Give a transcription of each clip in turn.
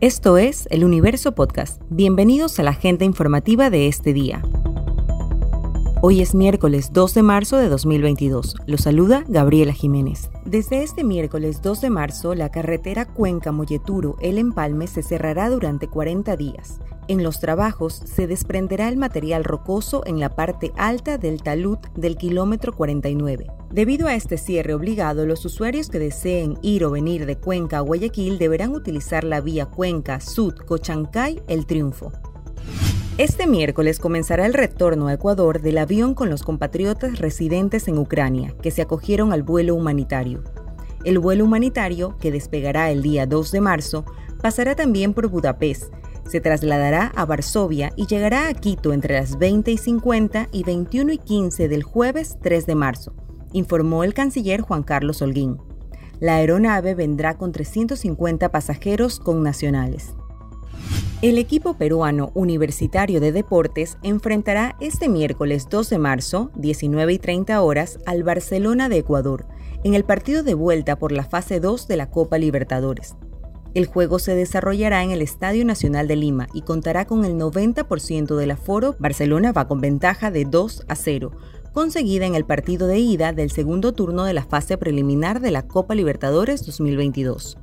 Esto es El Universo Podcast. Bienvenidos a la agenda informativa de este día. Hoy es miércoles 2 de marzo de 2022. Lo saluda Gabriela Jiménez. Desde este miércoles 2 de marzo, la carretera Cuenca-Molleturo-El Empalme se cerrará durante 40 días. En los trabajos se desprenderá el material rocoso en la parte alta del talud del kilómetro 49. Debido a este cierre obligado, los usuarios que deseen ir o venir de Cuenca a Guayaquil deberán utilizar la vía Cuenca-Sud-Cochancay-El Triunfo. Este miércoles comenzará el retorno a Ecuador del avión con los compatriotas residentes en Ucrania, que se acogieron al vuelo humanitario. El vuelo humanitario, que despegará el día 2 de marzo, pasará también por Budapest, se trasladará a Varsovia y llegará a Quito entre las 20 y 50 y 21 y 15 del jueves 3 de marzo, informó el canciller Juan Carlos Holguín. La aeronave vendrá con 350 pasajeros con nacionales. El equipo peruano universitario de deportes enfrentará este miércoles 2 de marzo, 19 y 30 horas, al Barcelona de Ecuador, en el partido de vuelta por la fase 2 de la Copa Libertadores. El juego se desarrollará en el Estadio Nacional de Lima y contará con el 90% del aforo. Barcelona va con ventaja de 2 a 0, conseguida en el partido de ida del segundo turno de la fase preliminar de la Copa Libertadores 2022.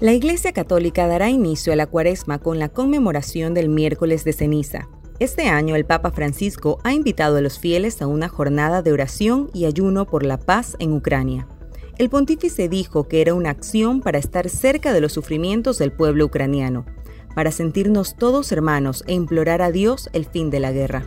La Iglesia Católica dará inicio a la cuaresma con la conmemoración del miércoles de ceniza. Este año el Papa Francisco ha invitado a los fieles a una jornada de oración y ayuno por la paz en Ucrania. El pontífice dijo que era una acción para estar cerca de los sufrimientos del pueblo ucraniano, para sentirnos todos hermanos e implorar a Dios el fin de la guerra.